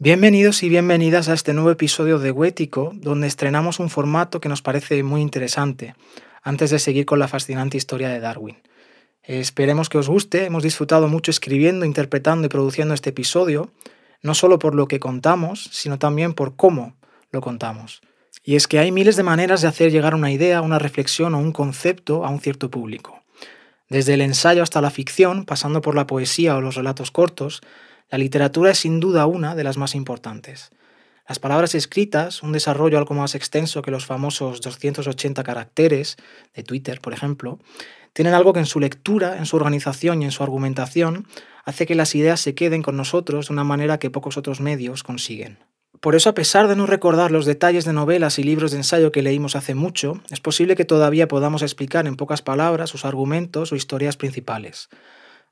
Bienvenidos y bienvenidas a este nuevo episodio de Huético, donde estrenamos un formato que nos parece muy interesante, antes de seguir con la fascinante historia de Darwin. Esperemos que os guste, hemos disfrutado mucho escribiendo, interpretando y produciendo este episodio, no solo por lo que contamos, sino también por cómo lo contamos. Y es que hay miles de maneras de hacer llegar una idea, una reflexión o un concepto a un cierto público. Desde el ensayo hasta la ficción, pasando por la poesía o los relatos cortos, la literatura es sin duda una de las más importantes. Las palabras escritas, un desarrollo algo más extenso que los famosos 280 caracteres de Twitter, por ejemplo, tienen algo que en su lectura, en su organización y en su argumentación hace que las ideas se queden con nosotros de una manera que pocos otros medios consiguen. Por eso, a pesar de no recordar los detalles de novelas y libros de ensayo que leímos hace mucho, es posible que todavía podamos explicar en pocas palabras sus argumentos o historias principales.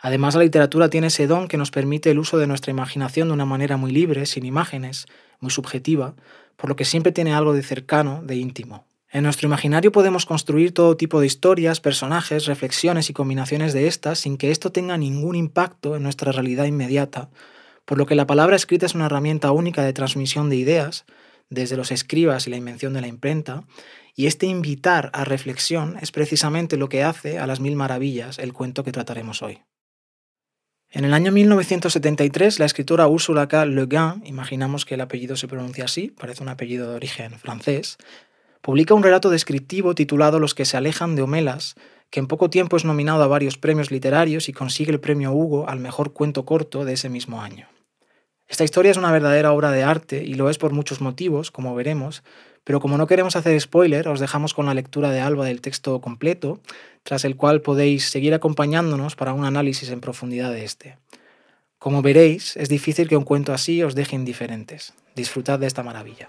Además, la literatura tiene ese don que nos permite el uso de nuestra imaginación de una manera muy libre, sin imágenes, muy subjetiva, por lo que siempre tiene algo de cercano, de íntimo. En nuestro imaginario podemos construir todo tipo de historias, personajes, reflexiones y combinaciones de estas sin que esto tenga ningún impacto en nuestra realidad inmediata, por lo que la palabra escrita es una herramienta única de transmisión de ideas, desde los escribas y la invención de la imprenta, y este invitar a reflexión es precisamente lo que hace a las mil maravillas el cuento que trataremos hoy. En el año 1973, la escritora Ursula K. Le Guin, imaginamos que el apellido se pronuncia así, parece un apellido de origen francés, publica un relato descriptivo titulado Los que se alejan de Homelas, que en poco tiempo es nominado a varios premios literarios y consigue el premio Hugo al mejor cuento corto de ese mismo año. Esta historia es una verdadera obra de arte y lo es por muchos motivos, como veremos, pero como no queremos hacer spoiler, os dejamos con la lectura de Alba del texto completo, tras el cual podéis seguir acompañándonos para un análisis en profundidad de este. Como veréis, es difícil que un cuento así os deje indiferentes. Disfrutad de esta maravilla.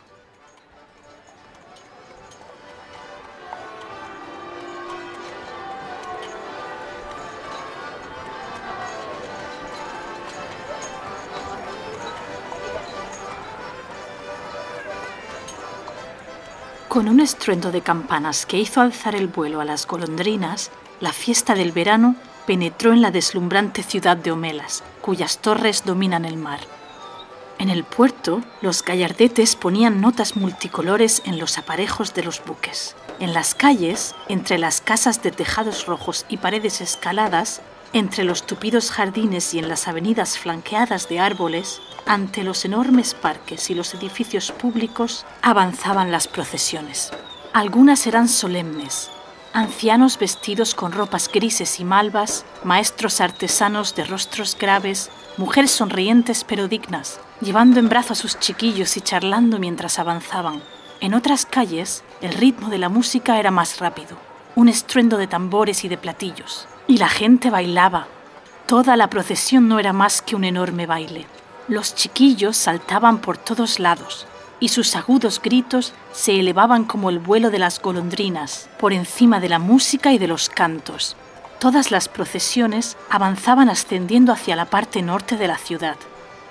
Con un estruendo de campanas que hizo alzar el vuelo a las golondrinas, la fiesta del verano penetró en la deslumbrante ciudad de Homelas, cuyas torres dominan el mar. En el puerto, los gallardetes ponían notas multicolores en los aparejos de los buques. En las calles, entre las casas de tejados rojos y paredes escaladas, entre los tupidos jardines y en las avenidas flanqueadas de árboles, ante los enormes parques y los edificios públicos avanzaban las procesiones. Algunas eran solemnes, ancianos vestidos con ropas grises y malvas, maestros artesanos de rostros graves, mujeres sonrientes pero dignas, llevando en brazos a sus chiquillos y charlando mientras avanzaban. En otras calles, el ritmo de la música era más rápido, un estruendo de tambores y de platillos, y la gente bailaba. Toda la procesión no era más que un enorme baile. Los chiquillos saltaban por todos lados y sus agudos gritos se elevaban como el vuelo de las golondrinas por encima de la música y de los cantos. Todas las procesiones avanzaban ascendiendo hacia la parte norte de la ciudad,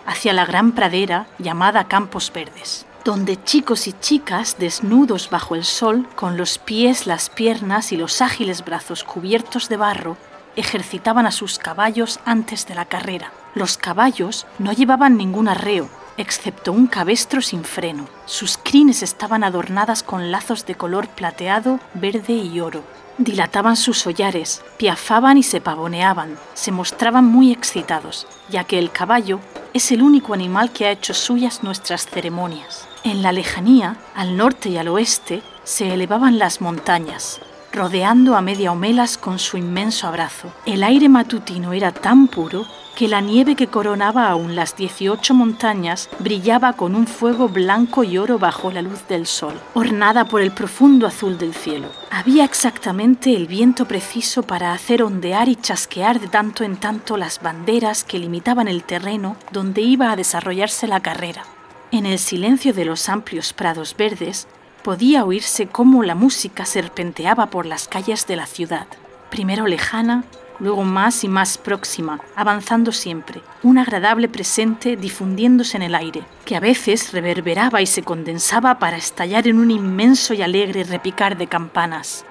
hacia la gran pradera llamada Campos Verdes, donde chicos y chicas desnudos bajo el sol, con los pies, las piernas y los ágiles brazos cubiertos de barro, ejercitaban a sus caballos antes de la carrera. Los caballos no llevaban ningún arreo, excepto un cabestro sin freno. Sus crines estaban adornadas con lazos de color plateado, verde y oro. Dilataban sus hollares, piafaban y se pavoneaban, se mostraban muy excitados, ya que el caballo es el único animal que ha hecho suyas nuestras ceremonias. En la lejanía, al norte y al oeste, se elevaban las montañas, rodeando a media homelas con su inmenso abrazo. El aire matutino era tan puro que la nieve que coronaba aún las 18 montañas brillaba con un fuego blanco y oro bajo la luz del sol, ornada por el profundo azul del cielo. Había exactamente el viento preciso para hacer ondear y chasquear de tanto en tanto las banderas que limitaban el terreno donde iba a desarrollarse la carrera. En el silencio de los amplios prados verdes podía oírse cómo la música serpenteaba por las calles de la ciudad, primero lejana, luego más y más próxima, avanzando siempre, un agradable presente difundiéndose en el aire, que a veces reverberaba y se condensaba para estallar en un inmenso y alegre repicar de campanas.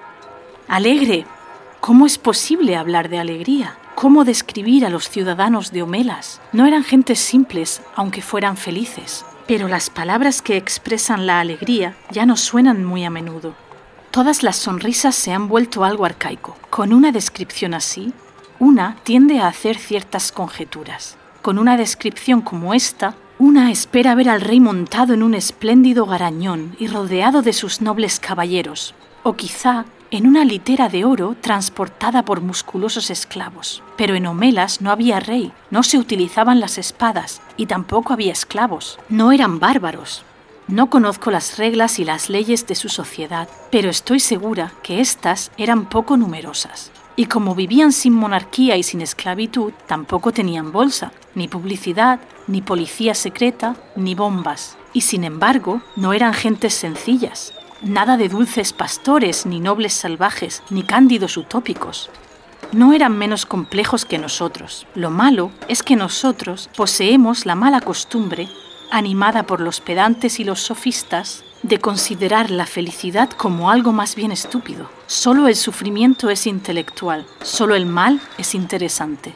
Alegre. ¿Cómo es posible hablar de alegría? ¿Cómo describir a los ciudadanos de Homelas? No eran gentes simples, aunque fueran felices, pero las palabras que expresan la alegría ya no suenan muy a menudo. Todas las sonrisas se han vuelto algo arcaico. Con una descripción así, una tiende a hacer ciertas conjeturas. Con una descripción como esta, una espera ver al rey montado en un espléndido garañón y rodeado de sus nobles caballeros, o quizá en una litera de oro transportada por musculosos esclavos. Pero en Homelas no había rey, no se utilizaban las espadas y tampoco había esclavos. No eran bárbaros. No conozco las reglas y las leyes de su sociedad, pero estoy segura que éstas eran poco numerosas. Y como vivían sin monarquía y sin esclavitud, tampoco tenían bolsa, ni publicidad, ni policía secreta, ni bombas. Y sin embargo, no eran gentes sencillas, Nada de dulces pastores, ni nobles salvajes, ni cándidos utópicos. No eran menos complejos que nosotros. Lo malo es que nosotros poseemos la mala costumbre, animada por los pedantes y los sofistas, de considerar la felicidad como algo más bien estúpido. Solo el sufrimiento es intelectual, solo el mal es interesante.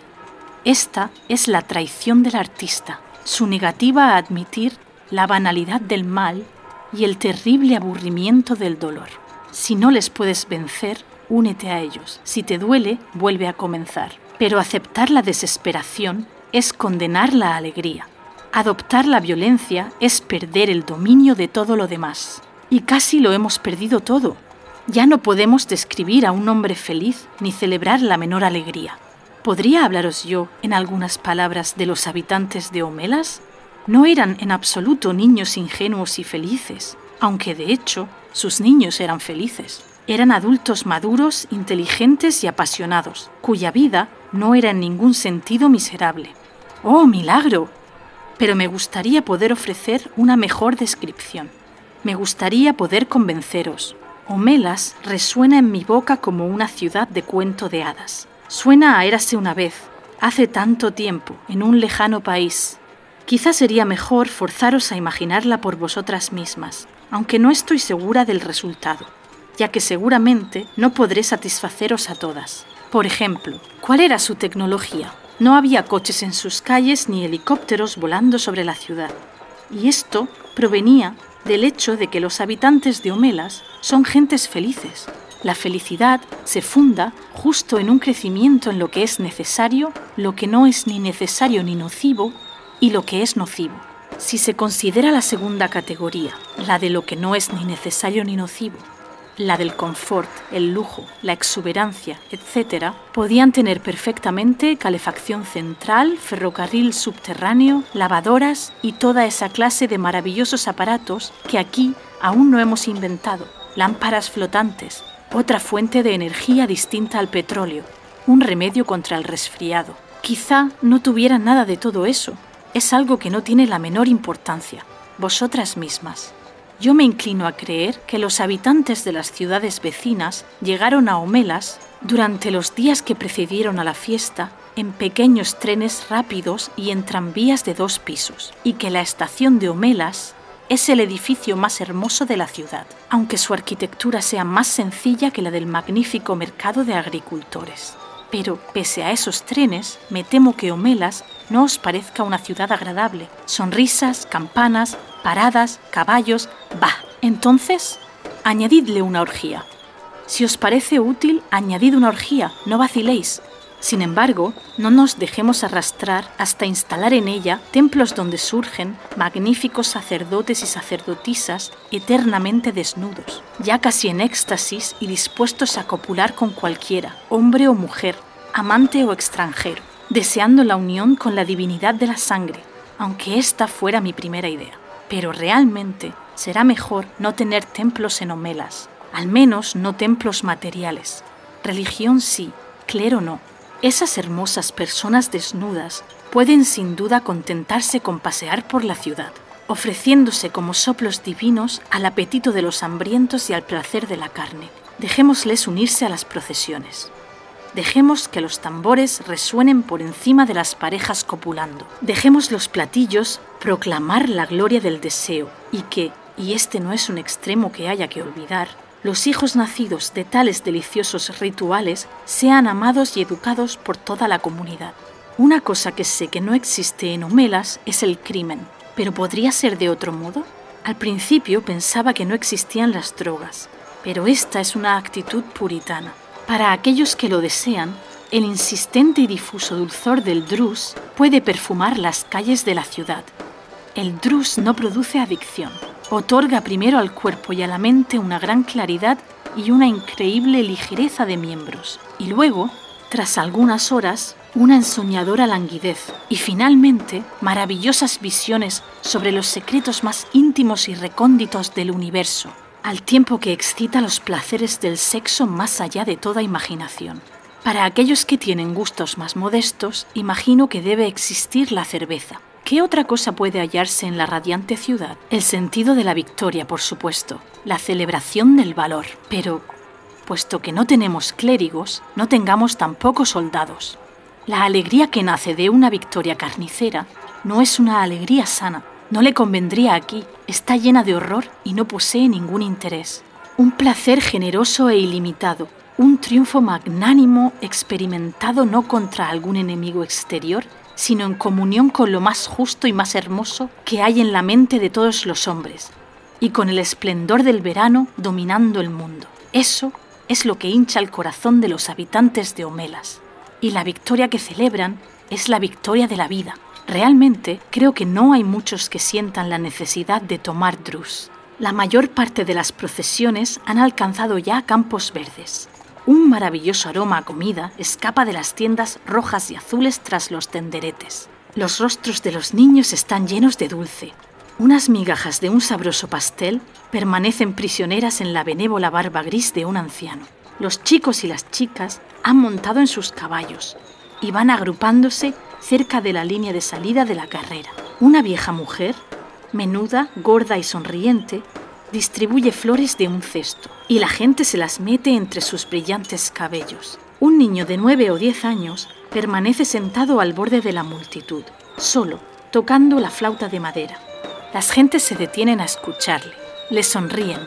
Esta es la traición del artista, su negativa a admitir la banalidad del mal y el terrible aburrimiento del dolor. Si no les puedes vencer, únete a ellos. Si te duele, vuelve a comenzar. Pero aceptar la desesperación es condenar la alegría. Adoptar la violencia es perder el dominio de todo lo demás. Y casi lo hemos perdido todo. Ya no podemos describir a un hombre feliz ni celebrar la menor alegría. ¿Podría hablaros yo, en algunas palabras, de los habitantes de Homelas? No eran en absoluto niños ingenuos y felices, aunque de hecho sus niños eran felices. Eran adultos maduros, inteligentes y apasionados, cuya vida no era en ningún sentido miserable. ¡Oh, milagro! Pero me gustaría poder ofrecer una mejor descripción. Me gustaría poder convenceros. Homelas resuena en mi boca como una ciudad de cuento de hadas. Suena a érase una vez, hace tanto tiempo, en un lejano país, Quizá sería mejor forzaros a imaginarla por vosotras mismas, aunque no estoy segura del resultado, ya que seguramente no podré satisfaceros a todas. Por ejemplo, ¿cuál era su tecnología? No había coches en sus calles ni helicópteros volando sobre la ciudad. Y esto provenía del hecho de que los habitantes de Homelas son gentes felices. La felicidad se funda justo en un crecimiento en lo que es necesario, lo que no es ni necesario ni nocivo y lo que es nocivo. Si se considera la segunda categoría, la de lo que no es ni necesario ni nocivo, la del confort, el lujo, la exuberancia, etc., podían tener perfectamente calefacción central, ferrocarril subterráneo, lavadoras y toda esa clase de maravillosos aparatos que aquí aún no hemos inventado, lámparas flotantes, otra fuente de energía distinta al petróleo, un remedio contra el resfriado. Quizá no tuvieran nada de todo eso, es algo que no tiene la menor importancia, vosotras mismas. Yo me inclino a creer que los habitantes de las ciudades vecinas llegaron a Homelas durante los días que precedieron a la fiesta en pequeños trenes rápidos y en tranvías de dos pisos, y que la estación de Homelas es el edificio más hermoso de la ciudad, aunque su arquitectura sea más sencilla que la del magnífico mercado de agricultores. Pero pese a esos trenes, me temo que Homelas no os parezca una ciudad agradable. Sonrisas, campanas, paradas, caballos. Bah, entonces, añadidle una orgía. Si os parece útil, añadid una orgía, no vaciléis. Sin embargo, no nos dejemos arrastrar hasta instalar en ella templos donde surgen magníficos sacerdotes y sacerdotisas eternamente desnudos, ya casi en éxtasis y dispuestos a copular con cualquiera, hombre o mujer, amante o extranjero, deseando la unión con la divinidad de la sangre, aunque esta fuera mi primera idea. Pero realmente será mejor no tener templos en Homelas, al menos no templos materiales. Religión sí, clero no esas hermosas personas desnudas pueden sin duda contentarse con pasear por la ciudad, ofreciéndose como soplos divinos al apetito de los hambrientos y al placer de la carne. Dejémosles unirse a las procesiones. Dejemos que los tambores resuenen por encima de las parejas copulando. Dejemos los platillos proclamar la gloria del deseo y que, y este no es un extremo que haya que olvidar, los hijos nacidos de tales deliciosos rituales sean amados y educados por toda la comunidad. Una cosa que sé que no existe en Homelas es el crimen, pero ¿podría ser de otro modo? Al principio pensaba que no existían las drogas, pero esta es una actitud puritana. Para aquellos que lo desean, el insistente y difuso dulzor del drus puede perfumar las calles de la ciudad. El drus no produce adicción, otorga primero al cuerpo y a la mente una gran claridad y una increíble ligereza de miembros, y luego, tras algunas horas, una ensoñadora languidez y finalmente maravillosas visiones sobre los secretos más íntimos y recónditos del universo, al tiempo que excita los placeres del sexo más allá de toda imaginación. Para aquellos que tienen gustos más modestos, imagino que debe existir la cerveza, ¿Qué otra cosa puede hallarse en la radiante ciudad? El sentido de la victoria, por supuesto, la celebración del valor. Pero, puesto que no tenemos clérigos, no tengamos tampoco soldados. La alegría que nace de una victoria carnicera no es una alegría sana. No le convendría aquí. Está llena de horror y no posee ningún interés. Un placer generoso e ilimitado, un triunfo magnánimo experimentado no contra algún enemigo exterior, sino en comunión con lo más justo y más hermoso que hay en la mente de todos los hombres, y con el esplendor del verano dominando el mundo. Eso es lo que hincha el corazón de los habitantes de Homelas, y la victoria que celebran es la victoria de la vida. Realmente creo que no hay muchos que sientan la necesidad de tomar drus. La mayor parte de las procesiones han alcanzado ya campos verdes, un maravilloso aroma a comida escapa de las tiendas rojas y azules tras los tenderetes. Los rostros de los niños están llenos de dulce. Unas migajas de un sabroso pastel permanecen prisioneras en la benévola barba gris de un anciano. Los chicos y las chicas han montado en sus caballos y van agrupándose cerca de la línea de salida de la carrera. Una vieja mujer, menuda, gorda y sonriente, distribuye flores de un cesto y la gente se las mete entre sus brillantes cabellos. Un niño de nueve o diez años permanece sentado al borde de la multitud, solo, tocando la flauta de madera. Las gentes se detienen a escucharle, le sonríen,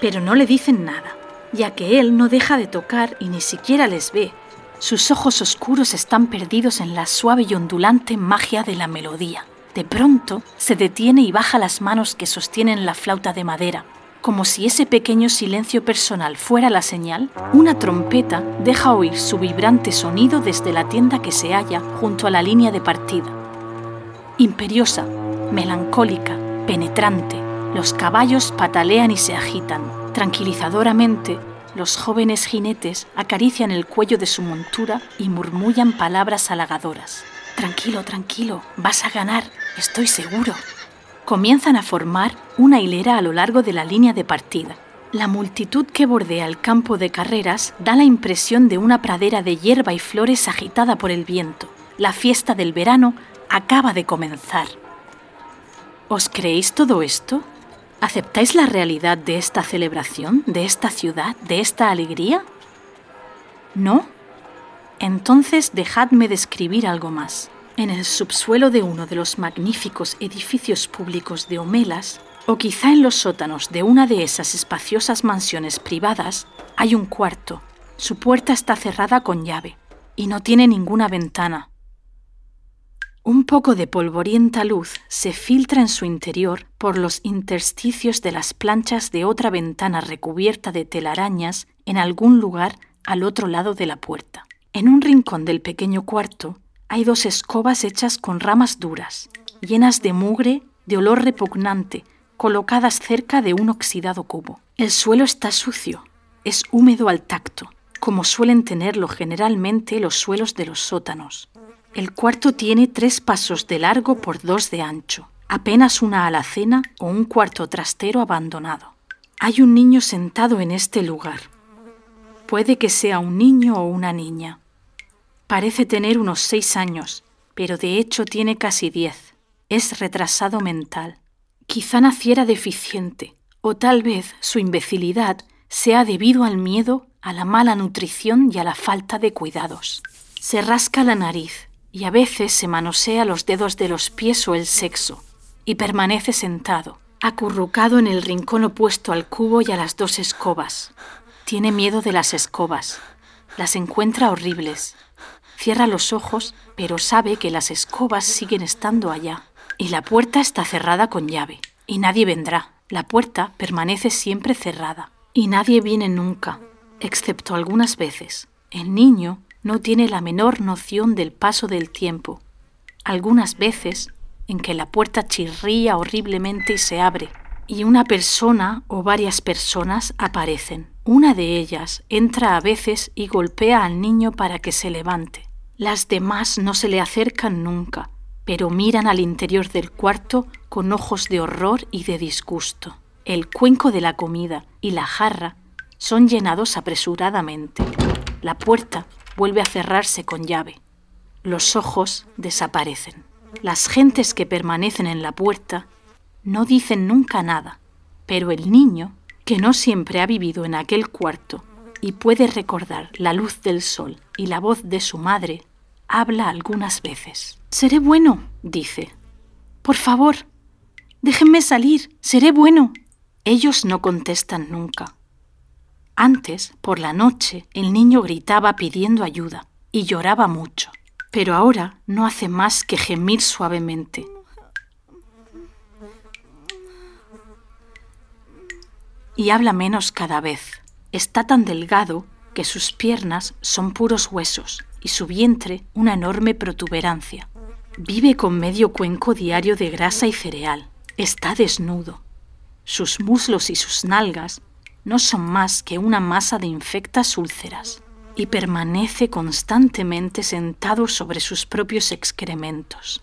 pero no le dicen nada, ya que él no deja de tocar y ni siquiera les ve. Sus ojos oscuros están perdidos en la suave y ondulante magia de la melodía. De pronto se detiene y baja las manos que sostienen la flauta de madera. Como si ese pequeño silencio personal fuera la señal, una trompeta deja oír su vibrante sonido desde la tienda que se halla junto a la línea de partida. Imperiosa, melancólica, penetrante, los caballos patalean y se agitan. Tranquilizadoramente, los jóvenes jinetes acarician el cuello de su montura y murmullan palabras halagadoras. Tranquilo, tranquilo, vas a ganar, estoy seguro. Comienzan a formar una hilera a lo largo de la línea de partida. La multitud que bordea el campo de carreras da la impresión de una pradera de hierba y flores agitada por el viento. La fiesta del verano acaba de comenzar. ¿Os creéis todo esto? ¿Aceptáis la realidad de esta celebración, de esta ciudad, de esta alegría? ¿No? Entonces dejadme describir algo más. En el subsuelo de uno de los magníficos edificios públicos de Homelas, o quizá en los sótanos de una de esas espaciosas mansiones privadas, hay un cuarto. Su puerta está cerrada con llave y no tiene ninguna ventana. Un poco de polvorienta luz se filtra en su interior por los intersticios de las planchas de otra ventana recubierta de telarañas en algún lugar al otro lado de la puerta. En un rincón del pequeño cuarto hay dos escobas hechas con ramas duras, llenas de mugre, de olor repugnante, colocadas cerca de un oxidado cubo. El suelo está sucio, es húmedo al tacto, como suelen tenerlo generalmente los suelos de los sótanos. El cuarto tiene tres pasos de largo por dos de ancho, apenas una alacena o un cuarto trastero abandonado. Hay un niño sentado en este lugar. Puede que sea un niño o una niña. Parece tener unos seis años, pero de hecho tiene casi diez. Es retrasado mental. Quizá naciera deficiente, o tal vez su imbecilidad sea debido al miedo, a la mala nutrición y a la falta de cuidados. Se rasca la nariz y a veces se manosea los dedos de los pies o el sexo, y permanece sentado, acurrucado en el rincón opuesto al cubo y a las dos escobas. Tiene miedo de las escobas. Las encuentra horribles. Cierra los ojos, pero sabe que las escobas siguen estando allá. Y la puerta está cerrada con llave. Y nadie vendrá. La puerta permanece siempre cerrada. Y nadie viene nunca, excepto algunas veces. El niño no tiene la menor noción del paso del tiempo. Algunas veces en que la puerta chirría horriblemente y se abre, y una persona o varias personas aparecen. Una de ellas entra a veces y golpea al niño para que se levante. Las demás no se le acercan nunca, pero miran al interior del cuarto con ojos de horror y de disgusto. El cuenco de la comida y la jarra son llenados apresuradamente. La puerta vuelve a cerrarse con llave. Los ojos desaparecen. Las gentes que permanecen en la puerta no dicen nunca nada, pero el niño, que no siempre ha vivido en aquel cuarto y puede recordar la luz del sol y la voz de su madre, habla algunas veces. Seré bueno, dice. Por favor, déjenme salir, seré bueno. Ellos no contestan nunca. Antes, por la noche, el niño gritaba pidiendo ayuda y lloraba mucho pero ahora no hace más que gemir suavemente. Y habla menos cada vez. Está tan delgado que sus piernas son puros huesos y su vientre una enorme protuberancia. Vive con medio cuenco diario de grasa y cereal. Está desnudo. Sus muslos y sus nalgas no son más que una masa de infectas úlceras y permanece constantemente sentado sobre sus propios excrementos.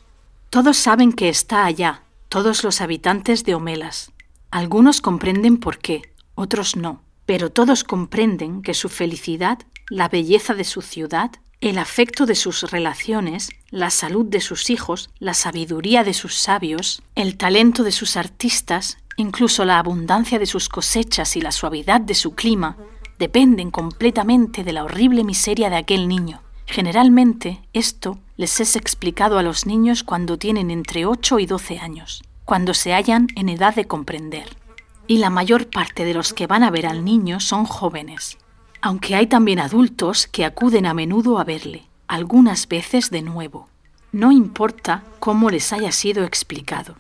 Todos saben que está allá, todos los habitantes de Homelas. Algunos comprenden por qué, otros no, pero todos comprenden que su felicidad, la belleza de su ciudad, el afecto de sus relaciones, la salud de sus hijos, la sabiduría de sus sabios, el talento de sus artistas, incluso la abundancia de sus cosechas y la suavidad de su clima, dependen completamente de la horrible miseria de aquel niño. Generalmente esto les es explicado a los niños cuando tienen entre 8 y 12 años, cuando se hallan en edad de comprender. Y la mayor parte de los que van a ver al niño son jóvenes, aunque hay también adultos que acuden a menudo a verle, algunas veces de nuevo. No importa cómo les haya sido explicado.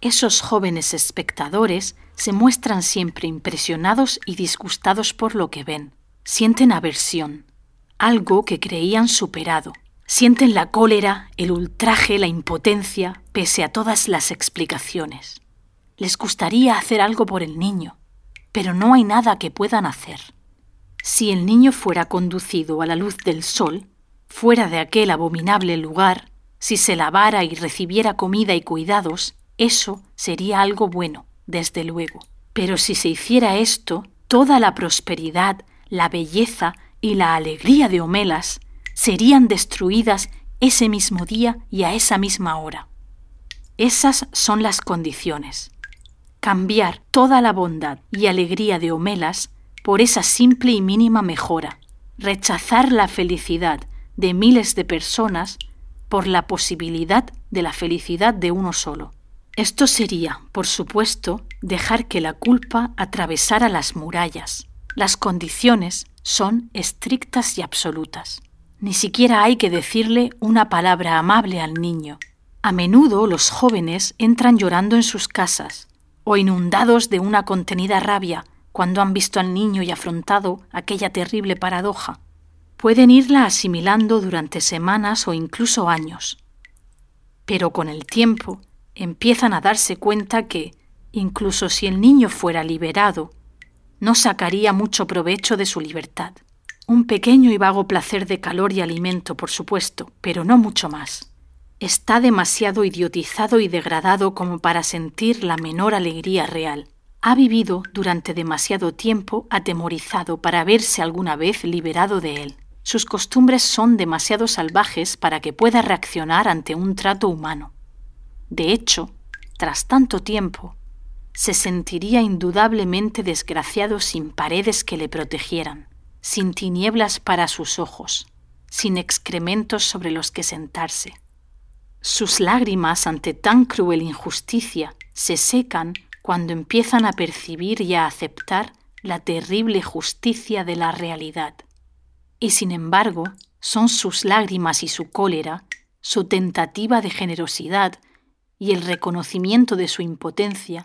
Esos jóvenes espectadores se muestran siempre impresionados y disgustados por lo que ven. Sienten aversión, algo que creían superado. Sienten la cólera, el ultraje, la impotencia, pese a todas las explicaciones. Les gustaría hacer algo por el niño, pero no hay nada que puedan hacer. Si el niño fuera conducido a la luz del sol, fuera de aquel abominable lugar, si se lavara y recibiera comida y cuidados, eso sería algo bueno desde luego. Pero si se hiciera esto, toda la prosperidad, la belleza y la alegría de Homelas serían destruidas ese mismo día y a esa misma hora. Esas son las condiciones. Cambiar toda la bondad y alegría de Homelas por esa simple y mínima mejora. Rechazar la felicidad de miles de personas por la posibilidad de la felicidad de uno solo. Esto sería, por supuesto, dejar que la culpa atravesara las murallas. Las condiciones son estrictas y absolutas. Ni siquiera hay que decirle una palabra amable al niño. A menudo los jóvenes entran llorando en sus casas o inundados de una contenida rabia cuando han visto al niño y afrontado aquella terrible paradoja. Pueden irla asimilando durante semanas o incluso años. Pero con el tiempo empiezan a darse cuenta que, incluso si el niño fuera liberado, no sacaría mucho provecho de su libertad. Un pequeño y vago placer de calor y alimento, por supuesto, pero no mucho más. Está demasiado idiotizado y degradado como para sentir la menor alegría real. Ha vivido durante demasiado tiempo atemorizado para verse alguna vez liberado de él. Sus costumbres son demasiado salvajes para que pueda reaccionar ante un trato humano. De hecho, tras tanto tiempo, se sentiría indudablemente desgraciado sin paredes que le protegieran, sin tinieblas para sus ojos, sin excrementos sobre los que sentarse. Sus lágrimas ante tan cruel injusticia se secan cuando empiezan a percibir y a aceptar la terrible justicia de la realidad. Y sin embargo, son sus lágrimas y su cólera, su tentativa de generosidad y el reconocimiento de su impotencia,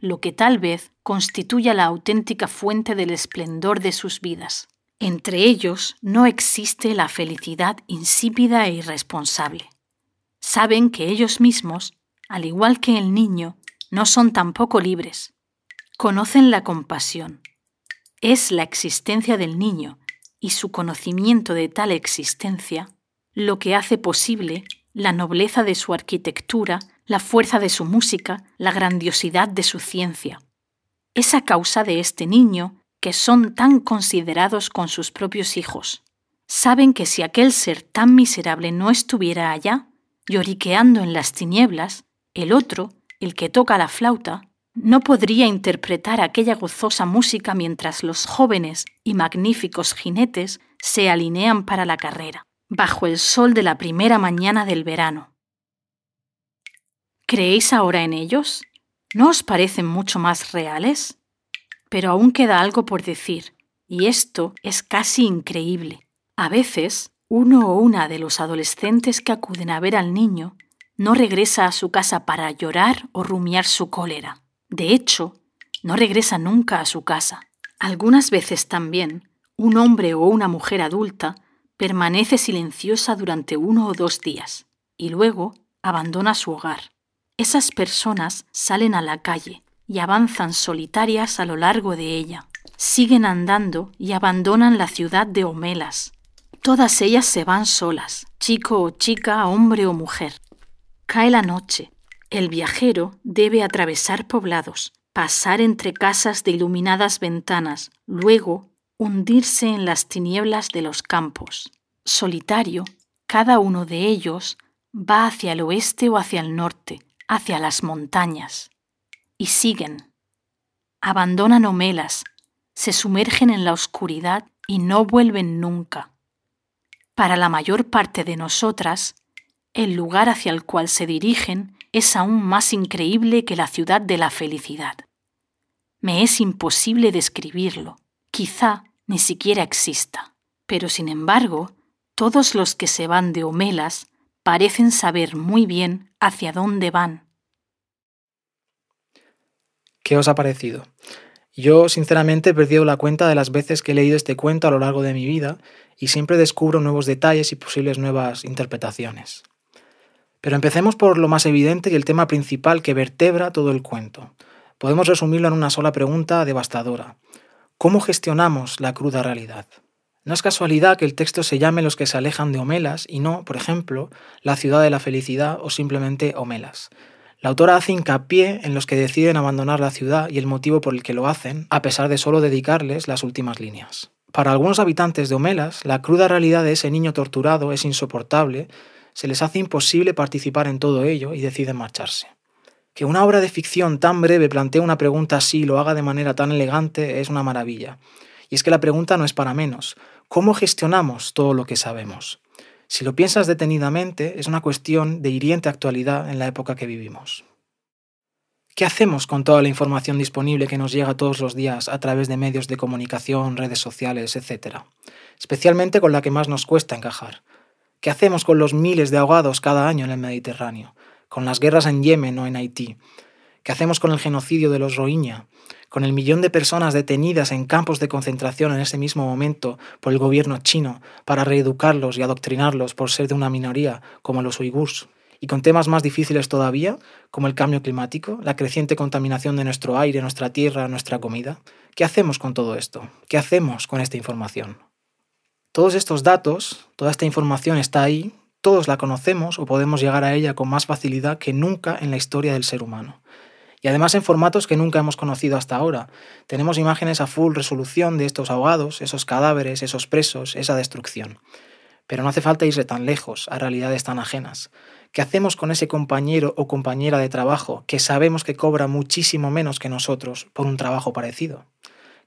lo que tal vez constituya la auténtica fuente del esplendor de sus vidas. Entre ellos no existe la felicidad insípida e irresponsable. Saben que ellos mismos, al igual que el niño, no son tampoco libres. Conocen la compasión. Es la existencia del niño y su conocimiento de tal existencia lo que hace posible la nobleza de su arquitectura, la fuerza de su música, la grandiosidad de su ciencia. Es a causa de este niño que son tan considerados con sus propios hijos. Saben que si aquel ser tan miserable no estuviera allá, lloriqueando en las tinieblas, el otro, el que toca la flauta, no podría interpretar aquella gozosa música mientras los jóvenes y magníficos jinetes se alinean para la carrera, bajo el sol de la primera mañana del verano. ¿Creéis ahora en ellos? ¿No os parecen mucho más reales? Pero aún queda algo por decir, y esto es casi increíble. A veces, uno o una de los adolescentes que acuden a ver al niño no regresa a su casa para llorar o rumiar su cólera. De hecho, no regresa nunca a su casa. Algunas veces también, un hombre o una mujer adulta permanece silenciosa durante uno o dos días y luego abandona su hogar. Esas personas salen a la calle y avanzan solitarias a lo largo de ella. Siguen andando y abandonan la ciudad de Homelas. Todas ellas se van solas, chico o chica, hombre o mujer. Cae la noche. El viajero debe atravesar poblados, pasar entre casas de iluminadas ventanas, luego hundirse en las tinieblas de los campos. Solitario, cada uno de ellos va hacia el oeste o hacia el norte, hacia las montañas y siguen. Abandonan Homelas, se sumergen en la oscuridad y no vuelven nunca. Para la mayor parte de nosotras, el lugar hacia el cual se dirigen es aún más increíble que la ciudad de la felicidad. Me es imposible describirlo, quizá ni siquiera exista, pero sin embargo, todos los que se van de Homelas parecen saber muy bien hacia dónde van. ¿Qué os ha parecido? Yo, sinceramente, he perdido la cuenta de las veces que he leído este cuento a lo largo de mi vida y siempre descubro nuevos detalles y posibles nuevas interpretaciones. Pero empecemos por lo más evidente y el tema principal que vertebra todo el cuento. Podemos resumirlo en una sola pregunta devastadora. ¿Cómo gestionamos la cruda realidad? No es casualidad que el texto se llame Los que se alejan de Homelas y no, por ejemplo, La ciudad de la felicidad o simplemente Homelas. La autora hace hincapié en los que deciden abandonar la ciudad y el motivo por el que lo hacen, a pesar de solo dedicarles las últimas líneas. Para algunos habitantes de Homelas, la cruda realidad de ese niño torturado es insoportable, se les hace imposible participar en todo ello y deciden marcharse. Que una obra de ficción tan breve plantee una pregunta así y lo haga de manera tan elegante es una maravilla. Y es que la pregunta no es para menos. ¿Cómo gestionamos todo lo que sabemos? Si lo piensas detenidamente, es una cuestión de hiriente actualidad en la época que vivimos. ¿Qué hacemos con toda la información disponible que nos llega todos los días a través de medios de comunicación, redes sociales, etcétera? Especialmente con la que más nos cuesta encajar. ¿Qué hacemos con los miles de ahogados cada año en el Mediterráneo? ¿Con las guerras en Yemen o en Haití? ¿Qué hacemos con el genocidio de los Rohingya? con el millón de personas detenidas en campos de concentración en ese mismo momento por el gobierno chino para reeducarlos y adoctrinarlos por ser de una minoría como los uigurs, y con temas más difíciles todavía, como el cambio climático, la creciente contaminación de nuestro aire, nuestra tierra, nuestra comida. ¿Qué hacemos con todo esto? ¿Qué hacemos con esta información? Todos estos datos, toda esta información está ahí, todos la conocemos o podemos llegar a ella con más facilidad que nunca en la historia del ser humano y además en formatos que nunca hemos conocido hasta ahora. Tenemos imágenes a full resolución de estos ahogados, esos cadáveres, esos presos, esa destrucción. Pero no hace falta irse tan lejos, a realidades tan ajenas. ¿Qué hacemos con ese compañero o compañera de trabajo que sabemos que cobra muchísimo menos que nosotros por un trabajo parecido?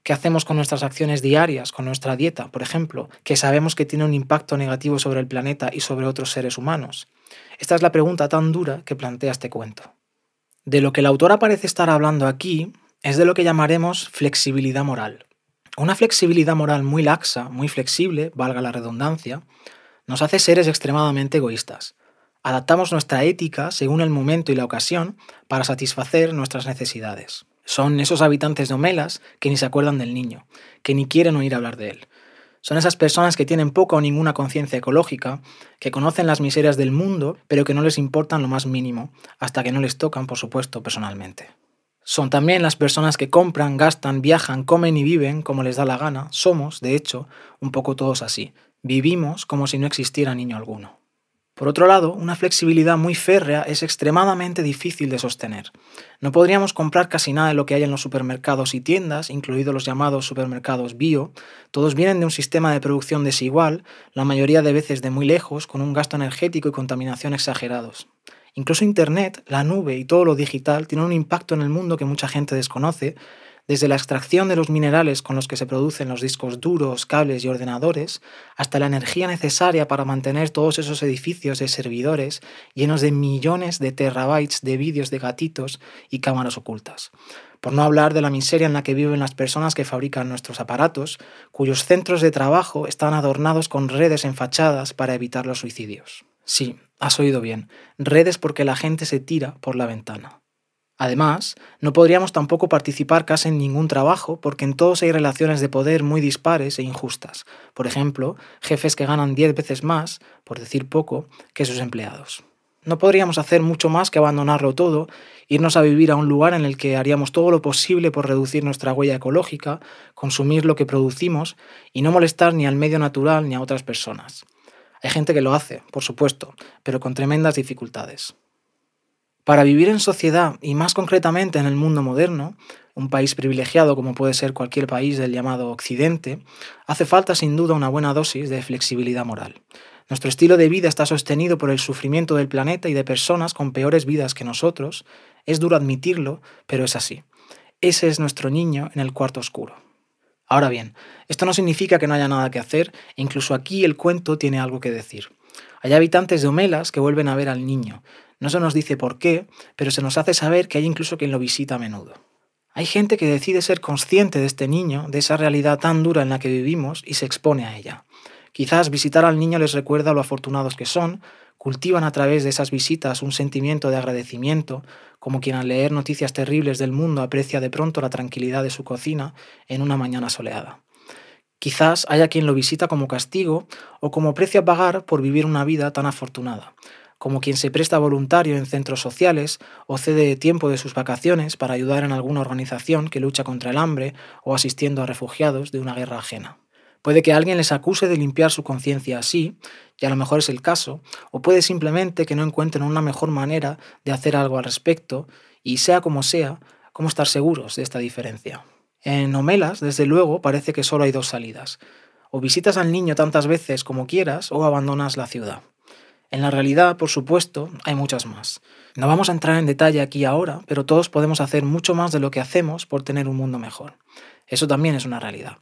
¿Qué hacemos con nuestras acciones diarias, con nuestra dieta, por ejemplo, que sabemos que tiene un impacto negativo sobre el planeta y sobre otros seres humanos? Esta es la pregunta tan dura que plantea este cuento. De lo que la autora parece estar hablando aquí es de lo que llamaremos flexibilidad moral. Una flexibilidad moral muy laxa, muy flexible, valga la redundancia, nos hace seres extremadamente egoístas. Adaptamos nuestra ética según el momento y la ocasión para satisfacer nuestras necesidades. Son esos habitantes de Homelas que ni se acuerdan del niño, que ni quieren oír hablar de él. Son esas personas que tienen poca o ninguna conciencia ecológica, que conocen las miserias del mundo, pero que no les importan lo más mínimo, hasta que no les tocan, por supuesto, personalmente. Son también las personas que compran, gastan, viajan, comen y viven como les da la gana. Somos, de hecho, un poco todos así. Vivimos como si no existiera niño alguno. Por otro lado, una flexibilidad muy férrea es extremadamente difícil de sostener. No podríamos comprar casi nada de lo que hay en los supermercados y tiendas, incluidos los llamados supermercados bio. Todos vienen de un sistema de producción desigual, la mayoría de veces de muy lejos, con un gasto energético y contaminación exagerados. Incluso Internet, la nube y todo lo digital tienen un impacto en el mundo que mucha gente desconoce, desde la extracción de los minerales con los que se producen los discos duros, cables y ordenadores, hasta la energía necesaria para mantener todos esos edificios de servidores llenos de millones de terabytes de vídeos de gatitos y cámaras ocultas. Por no hablar de la miseria en la que viven las personas que fabrican nuestros aparatos, cuyos centros de trabajo están adornados con redes en fachadas para evitar los suicidios. Sí, has oído bien, redes porque la gente se tira por la ventana. Además, no podríamos tampoco participar casi en ningún trabajo porque en todos hay relaciones de poder muy dispares e injustas. Por ejemplo, jefes que ganan 10 veces más, por decir poco, que sus empleados. No podríamos hacer mucho más que abandonarlo todo, irnos a vivir a un lugar en el que haríamos todo lo posible por reducir nuestra huella ecológica, consumir lo que producimos y no molestar ni al medio natural ni a otras personas. Hay gente que lo hace, por supuesto, pero con tremendas dificultades. Para vivir en sociedad y más concretamente en el mundo moderno, un país privilegiado como puede ser cualquier país del llamado Occidente, hace falta sin duda una buena dosis de flexibilidad moral. Nuestro estilo de vida está sostenido por el sufrimiento del planeta y de personas con peores vidas que nosotros. Es duro admitirlo, pero es así. Ese es nuestro niño en el cuarto oscuro. Ahora bien, esto no significa que no haya nada que hacer, e incluso aquí el cuento tiene algo que decir. Hay habitantes de Homelas que vuelven a ver al niño, no se nos dice por qué, pero se nos hace saber que hay incluso quien lo visita a menudo. Hay gente que decide ser consciente de este niño, de esa realidad tan dura en la que vivimos, y se expone a ella. Quizás visitar al niño les recuerda lo afortunados que son, cultivan a través de esas visitas un sentimiento de agradecimiento, como quien al leer noticias terribles del mundo aprecia de pronto la tranquilidad de su cocina en una mañana soleada. Quizás haya quien lo visita como castigo o como precio a pagar por vivir una vida tan afortunada, como quien se presta voluntario en centros sociales o cede tiempo de sus vacaciones para ayudar en alguna organización que lucha contra el hambre o asistiendo a refugiados de una guerra ajena. Puede que alguien les acuse de limpiar su conciencia así, y a lo mejor es el caso, o puede simplemente que no encuentren una mejor manera de hacer algo al respecto, y sea como sea, cómo estar seguros de esta diferencia. En Homelas, desde luego, parece que solo hay dos salidas. O visitas al niño tantas veces como quieras o abandonas la ciudad. En la realidad, por supuesto, hay muchas más. No vamos a entrar en detalle aquí ahora, pero todos podemos hacer mucho más de lo que hacemos por tener un mundo mejor. Eso también es una realidad.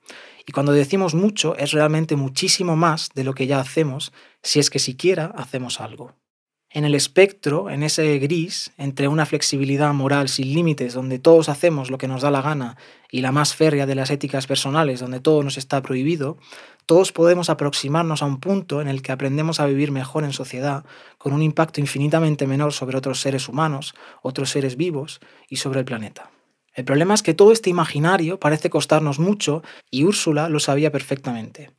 Y cuando decimos mucho, es realmente muchísimo más de lo que ya hacemos, si es que siquiera hacemos algo. En el espectro, en ese gris, entre una flexibilidad moral sin límites, donde todos hacemos lo que nos da la gana, y la más férrea de las éticas personales, donde todo nos está prohibido, todos podemos aproximarnos a un punto en el que aprendemos a vivir mejor en sociedad, con un impacto infinitamente menor sobre otros seres humanos, otros seres vivos y sobre el planeta. El problema es que todo este imaginario parece costarnos mucho y Úrsula lo sabía perfectamente.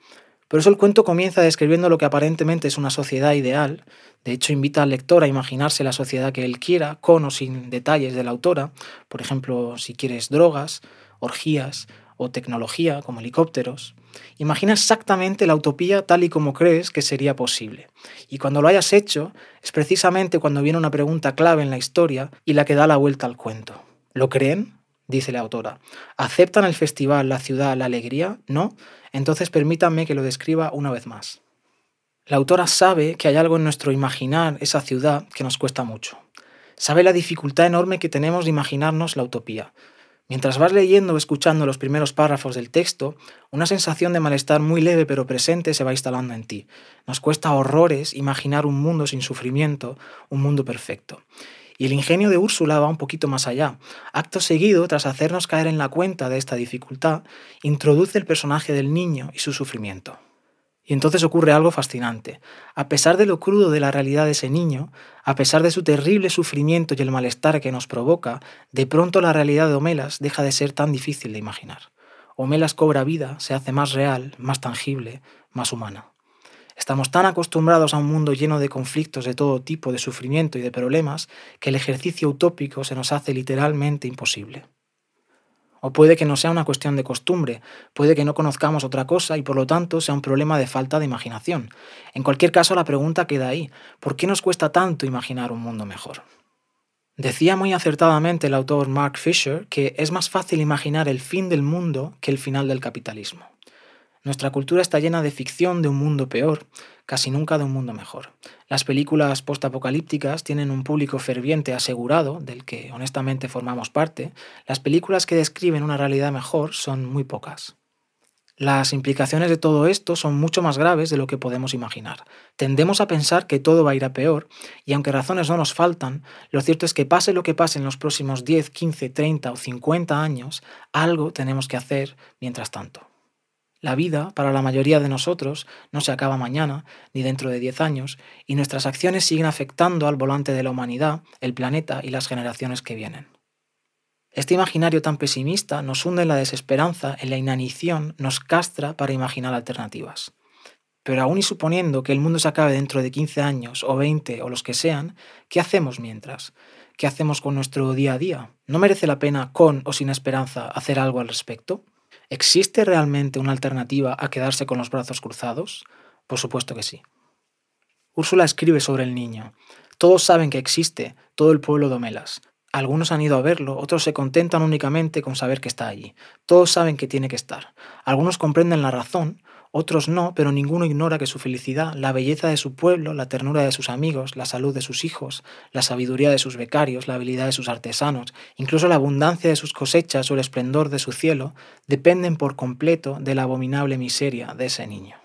Por eso el cuento comienza describiendo lo que aparentemente es una sociedad ideal, de hecho invita al lector a imaginarse la sociedad que él quiera, con o sin detalles de la autora, por ejemplo, si quieres drogas, orgías o tecnología como helicópteros. Imagina exactamente la utopía tal y como crees que sería posible. Y cuando lo hayas hecho, es precisamente cuando viene una pregunta clave en la historia y la que da la vuelta al cuento. ¿Lo creen? Dice la autora. ¿Aceptan el festival, la ciudad, la alegría? ¿No? Entonces permítanme que lo describa una vez más. La autora sabe que hay algo en nuestro imaginar esa ciudad que nos cuesta mucho. Sabe la dificultad enorme que tenemos de imaginarnos la utopía. Mientras vas leyendo o escuchando los primeros párrafos del texto, una sensación de malestar muy leve pero presente se va instalando en ti. Nos cuesta horrores imaginar un mundo sin sufrimiento, un mundo perfecto. Y el ingenio de Úrsula va un poquito más allá. Acto seguido, tras hacernos caer en la cuenta de esta dificultad, introduce el personaje del niño y su sufrimiento. Y entonces ocurre algo fascinante. A pesar de lo crudo de la realidad de ese niño, a pesar de su terrible sufrimiento y el malestar que nos provoca, de pronto la realidad de Homelas deja de ser tan difícil de imaginar. Homelas cobra vida, se hace más real, más tangible, más humana. Estamos tan acostumbrados a un mundo lleno de conflictos de todo tipo, de sufrimiento y de problemas, que el ejercicio utópico se nos hace literalmente imposible. O puede que no sea una cuestión de costumbre, puede que no conozcamos otra cosa y por lo tanto sea un problema de falta de imaginación. En cualquier caso, la pregunta queda ahí. ¿Por qué nos cuesta tanto imaginar un mundo mejor? Decía muy acertadamente el autor Mark Fisher que es más fácil imaginar el fin del mundo que el final del capitalismo. Nuestra cultura está llena de ficción de un mundo peor, casi nunca de un mundo mejor. Las películas postapocalípticas tienen un público ferviente asegurado, del que honestamente formamos parte. Las películas que describen una realidad mejor son muy pocas. Las implicaciones de todo esto son mucho más graves de lo que podemos imaginar. Tendemos a pensar que todo va a ir a peor, y aunque razones no nos faltan, lo cierto es que pase lo que pase en los próximos 10, 15, 30 o 50 años, algo tenemos que hacer mientras tanto. La vida, para la mayoría de nosotros, no se acaba mañana, ni dentro de diez años, y nuestras acciones siguen afectando al volante de la humanidad, el planeta y las generaciones que vienen. Este imaginario tan pesimista nos hunde en la desesperanza, en la inanición, nos castra para imaginar alternativas. Pero aún y suponiendo que el mundo se acabe dentro de 15 años o 20 o los que sean, ¿qué hacemos mientras? ¿Qué hacemos con nuestro día a día? ¿No merece la pena, con o sin esperanza, hacer algo al respecto? ¿Existe realmente una alternativa a quedarse con los brazos cruzados? Por supuesto que sí. Úrsula escribe sobre el niño. Todos saben que existe, todo el pueblo de Omelas. Algunos han ido a verlo, otros se contentan únicamente con saber que está allí. Todos saben que tiene que estar. Algunos comprenden la razón, otros no, pero ninguno ignora que su felicidad, la belleza de su pueblo, la ternura de sus amigos, la salud de sus hijos, la sabiduría de sus becarios, la habilidad de sus artesanos, incluso la abundancia de sus cosechas o el esplendor de su cielo, dependen por completo de la abominable miseria de ese niño.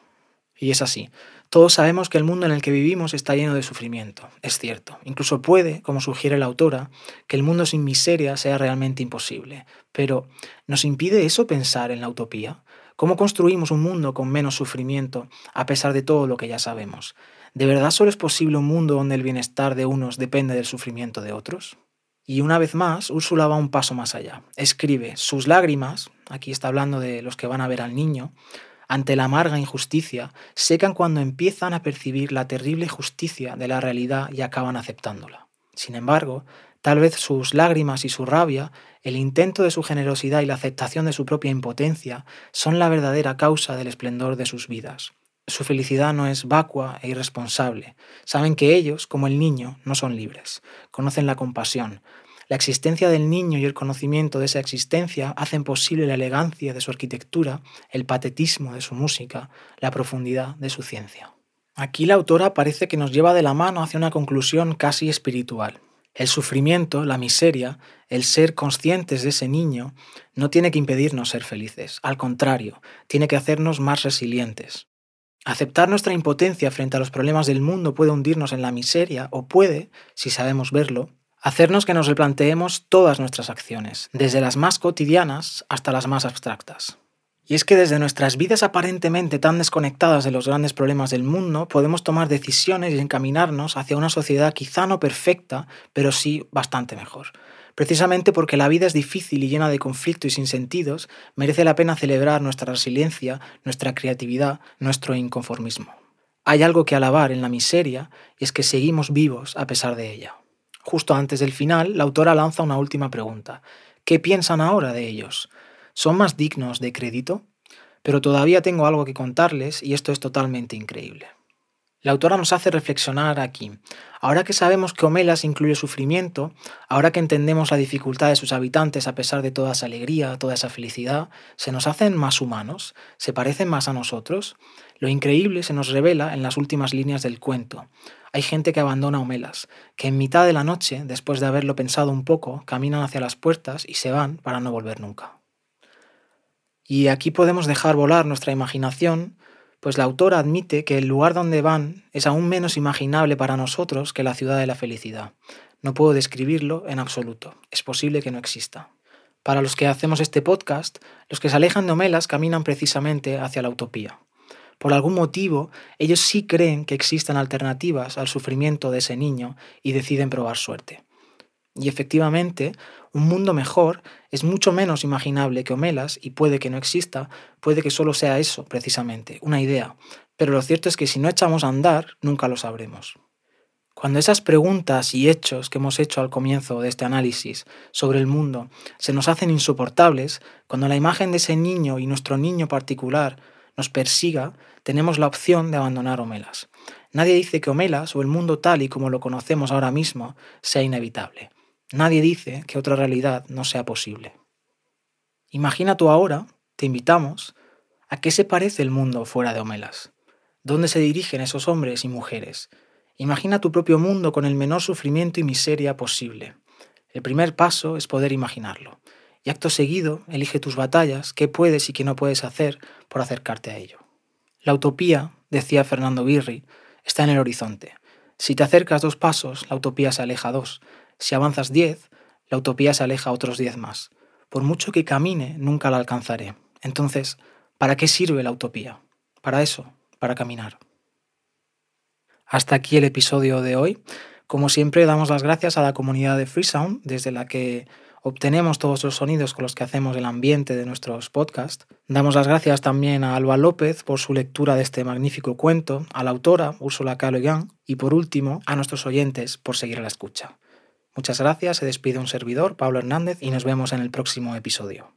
Y es así. Todos sabemos que el mundo en el que vivimos está lleno de sufrimiento, es cierto. Incluso puede, como sugiere la autora, que el mundo sin miseria sea realmente imposible. Pero, ¿nos impide eso pensar en la utopía? ¿Cómo construimos un mundo con menos sufrimiento a pesar de todo lo que ya sabemos? ¿De verdad solo es posible un mundo donde el bienestar de unos depende del sufrimiento de otros? Y una vez más, Úrsula va un paso más allá. Escribe, sus lágrimas, aquí está hablando de los que van a ver al niño, ante la amarga injusticia, secan cuando empiezan a percibir la terrible justicia de la realidad y acaban aceptándola. Sin embargo, Tal vez sus lágrimas y su rabia, el intento de su generosidad y la aceptación de su propia impotencia son la verdadera causa del esplendor de sus vidas. Su felicidad no es vacua e irresponsable. Saben que ellos, como el niño, no son libres. Conocen la compasión. La existencia del niño y el conocimiento de esa existencia hacen posible la elegancia de su arquitectura, el patetismo de su música, la profundidad de su ciencia. Aquí la autora parece que nos lleva de la mano hacia una conclusión casi espiritual. El sufrimiento, la miseria, el ser conscientes de ese niño, no tiene que impedirnos ser felices. Al contrario, tiene que hacernos más resilientes. Aceptar nuestra impotencia frente a los problemas del mundo puede hundirnos en la miseria o puede, si sabemos verlo, hacernos que nos replanteemos todas nuestras acciones, desde las más cotidianas hasta las más abstractas. Y es que desde nuestras vidas aparentemente tan desconectadas de los grandes problemas del mundo, podemos tomar decisiones y encaminarnos hacia una sociedad quizá no perfecta, pero sí bastante mejor. Precisamente porque la vida es difícil y llena de conflicto y sin sentidos, merece la pena celebrar nuestra resiliencia, nuestra creatividad, nuestro inconformismo. Hay algo que alabar en la miseria y es que seguimos vivos a pesar de ella. Justo antes del final, la autora lanza una última pregunta. ¿Qué piensan ahora de ellos? Son más dignos de crédito, pero todavía tengo algo que contarles y esto es totalmente increíble. La autora nos hace reflexionar aquí. Ahora que sabemos que Homelas incluye sufrimiento, ahora que entendemos la dificultad de sus habitantes a pesar de toda esa alegría, toda esa felicidad, ¿se nos hacen más humanos? ¿Se parecen más a nosotros? Lo increíble se nos revela en las últimas líneas del cuento. Hay gente que abandona Homelas, que en mitad de la noche, después de haberlo pensado un poco, caminan hacia las puertas y se van para no volver nunca. Y aquí podemos dejar volar nuestra imaginación, pues la autora admite que el lugar donde van es aún menos imaginable para nosotros que la ciudad de la felicidad. No puedo describirlo en absoluto. Es posible que no exista. Para los que hacemos este podcast, los que se alejan de Homelas caminan precisamente hacia la utopía. Por algún motivo, ellos sí creen que existan alternativas al sufrimiento de ese niño y deciden probar suerte. Y efectivamente, un mundo mejor es mucho menos imaginable que Homelas y puede que no exista, puede que solo sea eso, precisamente, una idea. Pero lo cierto es que si no echamos a andar, nunca lo sabremos. Cuando esas preguntas y hechos que hemos hecho al comienzo de este análisis sobre el mundo se nos hacen insoportables, cuando la imagen de ese niño y nuestro niño particular nos persiga, tenemos la opción de abandonar Homelas. Nadie dice que Homelas o el mundo tal y como lo conocemos ahora mismo sea inevitable. Nadie dice que otra realidad no sea posible. Imagina tú ahora, te invitamos, a qué se parece el mundo fuera de Homelas. ¿Dónde se dirigen esos hombres y mujeres? Imagina tu propio mundo con el menor sufrimiento y miseria posible. El primer paso es poder imaginarlo. Y acto seguido, elige tus batallas, qué puedes y qué no puedes hacer por acercarte a ello. La utopía, decía Fernando Birri, está en el horizonte. Si te acercas dos pasos, la utopía se aleja dos. Si avanzas diez, la utopía se aleja otros diez más. Por mucho que camine, nunca la alcanzaré. Entonces, ¿para qué sirve la utopía? Para eso, para caminar. Hasta aquí el episodio de hoy. Como siempre, damos las gracias a la comunidad de Freesound, desde la que obtenemos todos los sonidos con los que hacemos el ambiente de nuestros podcasts. Damos las gracias también a Alba López por su lectura de este magnífico cuento, a la autora Úrsula K. y por último a nuestros oyentes por seguir a la escucha. Muchas gracias, se despide un servidor, Pablo Hernández, y nos vemos en el próximo episodio.